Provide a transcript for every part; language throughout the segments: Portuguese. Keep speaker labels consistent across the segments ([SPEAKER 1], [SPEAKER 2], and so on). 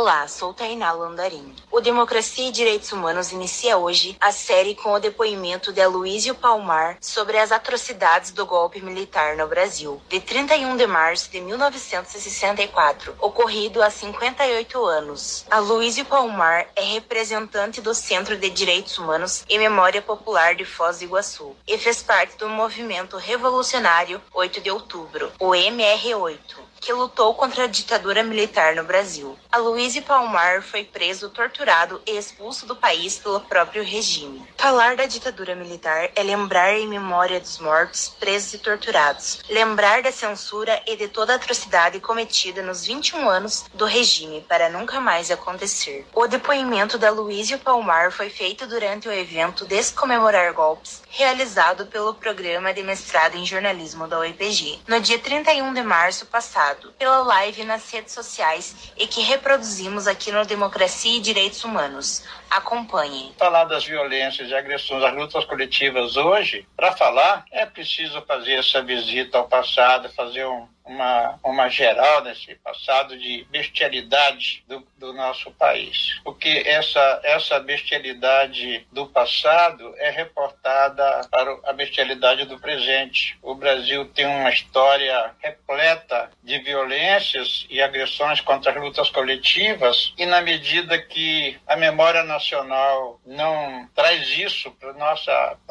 [SPEAKER 1] Olá, sou Tainá Landarim. O Democracia e Direitos Humanos inicia hoje a série com o depoimento de Aloysio Palmar sobre as atrocidades do golpe militar no Brasil, de 31 de março de 1964, ocorrido há 58 anos. Aloysio Palmar é representante do Centro de Direitos Humanos e Memória Popular de Foz do Iguaçu e fez parte do movimento revolucionário 8 de outubro, o MR8 que lutou contra a ditadura militar no Brasil. Aloysio Palmar foi preso, torturado e expulso do país pelo próprio regime. Falar da ditadura militar é lembrar em memória dos mortos, presos e torturados, lembrar da censura e de toda a atrocidade cometida nos 21 anos do regime para nunca mais acontecer. O depoimento da Aloysio Palmar foi feito durante o evento Descomemorar Golpes, realizado pelo programa de mestrado em jornalismo da UEPG, no dia 31 de março passado, pela live nas redes sociais e que reproduzimos aqui no Democracia e Direitos Humanos. Acompanhe.
[SPEAKER 2] Falar das violências e agressões às lutas coletivas hoje, para falar, é preciso fazer essa visita ao passado, fazer um, uma, uma geral nesse passado de bestialidade do, do nosso país. Porque essa, essa bestialidade do passado é reportada para a bestialidade do presente. O Brasil tem uma história repleta de violências e agressões contra as lutas coletivas, e na medida que a memória nacional não traz isso para o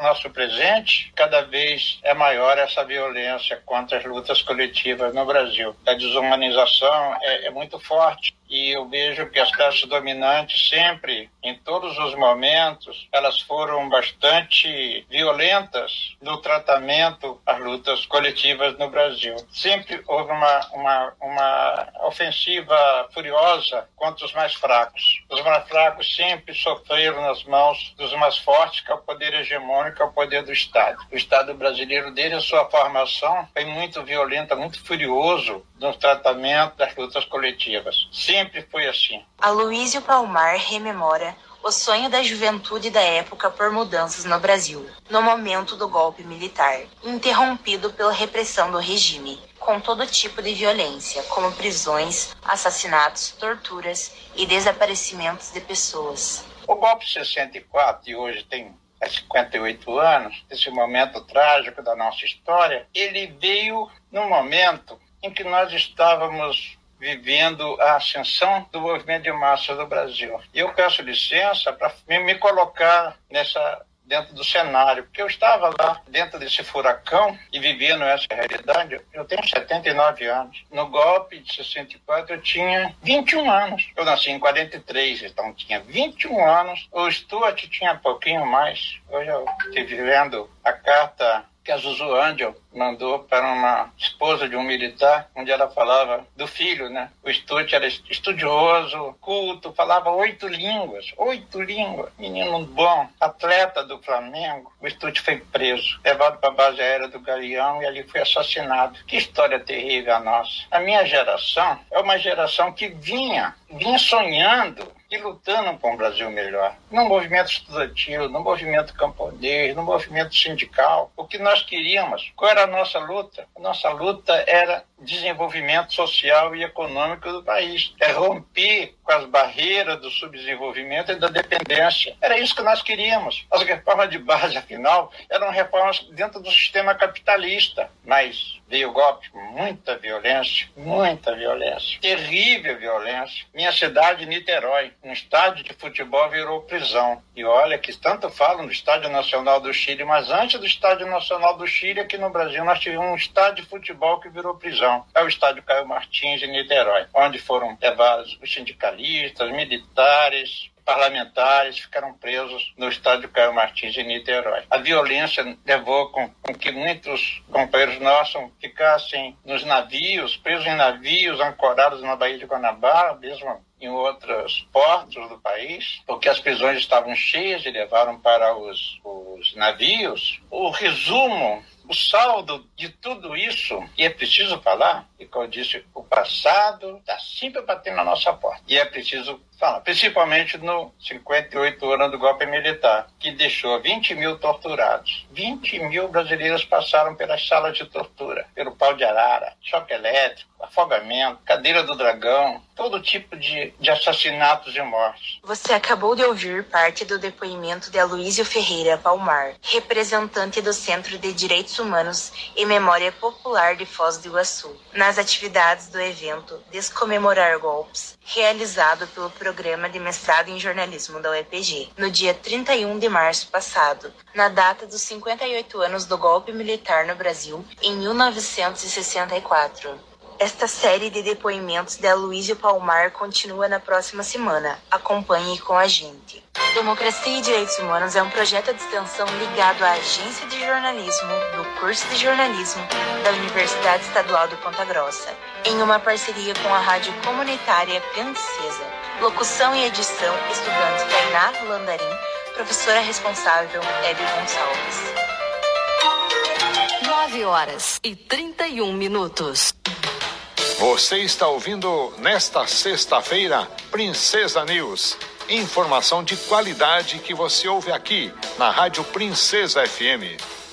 [SPEAKER 2] nosso presente, cada vez é maior essa violência contra as lutas coletivas no Brasil. A desumanização é, é muito forte e eu vejo que as classes dominantes sempre, em todos os momentos, elas foram bastante violentas no tratamento às lutas coletivas no Brasil. Sempre houve uma, uma, uma ofensiva furiosa contra os mais fracos. Os mais fracos sempre sofreram nas mãos dos mais fortes, que é o poder hegemônico, é o poder do Estado. O Estado brasileiro, desde a sua formação, foi muito violento, muito furioso no tratamento das lutas coletivas. Sempre foi assim.
[SPEAKER 1] Aloysio Palmar rememora o sonho da juventude da época por mudanças no Brasil, no momento do golpe militar, interrompido pela repressão do regime, com todo tipo de violência, como prisões, assassinatos, torturas e desaparecimentos de pessoas.
[SPEAKER 2] O golpe 64, que hoje tem 58 anos, esse momento trágico da nossa história, ele veio num momento em que nós estávamos vivendo a ascensão do movimento de massa do Brasil. E eu peço licença para me colocar nessa dentro do cenário, porque eu estava lá dentro desse furacão e vivendo essa realidade. Eu tenho 79 anos. No golpe de 64 eu tinha 21 anos. Eu nasci em 43, então tinha 21 anos. O Stuart tinha pouquinho mais. Hoje eu estive vendo a carta que a Zuzu Angel mandou para uma esposa de um militar, onde ela falava do filho, né? O Stuart era estudioso, culto, falava oito línguas, oito línguas. Menino bom, atleta do Flamengo. O Stuart foi preso, levado para a base aérea do Galeão e ali foi assassinado. Que história terrível a nossa. A minha geração é uma geração que vinha, vinha sonhando e lutando por um Brasil melhor. No movimento estudantil, no movimento camponês, no movimento sindical. O que nós queríamos, qual era a nossa luta? A nossa luta era desenvolvimento social e econômico do país. É romper com as barreiras do subdesenvolvimento e da dependência. Era isso que nós queríamos. As reformas de base, afinal, eram reformas dentro do sistema capitalista. Mas veio golpe, muita violência, muita violência, terrível violência. Minha cidade, Niterói, um estádio de futebol virou prisão. E olha que tanto falam do Estádio Nacional do Chile, mas antes do Estádio Nacional do Chile, aqui no Brasil, nós tivemos um estádio de futebol que virou prisão. É o Estádio Caio Martins, em Niterói, onde foram levados os sindicalistas, militares, parlamentares ficaram presos no estádio Caio Martins em Niterói. A violência levou com, com, que muitos companheiros nossos ficassem nos navios, presos em navios ancorados na Baía de Guanabara, mesmo em outros portos do país, porque as prisões estavam cheias e levaram para os, os navios. O resumo o saldo de tudo isso, e é preciso falar, e como eu disse, o passado está sempre batendo na nossa porta. E é preciso falar, principalmente no 58 anos do golpe militar, que deixou 20 mil torturados. 20 mil brasileiros passaram pelas salas de tortura, pelo pau de arara, choque elétrico, afogamento, cadeira do dragão, todo tipo de, de assassinatos e mortes.
[SPEAKER 1] Você acabou de ouvir parte do depoimento de Aloysio Ferreira Palmar, representante do Centro de Direitos Humanos e Memória Popular de Foz do Iguaçu, nas atividades do evento Descomemorar Golpes, realizado pelo Programa de Mestrado em Jornalismo da UEPG, no dia 31 de março passado, na data dos 58 anos do golpe militar no Brasil, em 1964. Esta série de depoimentos de Aloysio Palmar continua na próxima semana. Acompanhe com a gente. Democracia e Direitos Humanos é um projeto de extensão ligado à Agência de Jornalismo do curso de jornalismo da Universidade Estadual de Ponta Grossa, em uma parceria com a rádio comunitária Princesa. Locução e edição: estudante Tainá Landarim, professora responsável Hebe Gonçalves.
[SPEAKER 3] 9 horas e 31 minutos.
[SPEAKER 4] Você está ouvindo nesta sexta-feira Princesa News. Informação de qualidade que você ouve aqui na Rádio Princesa FM.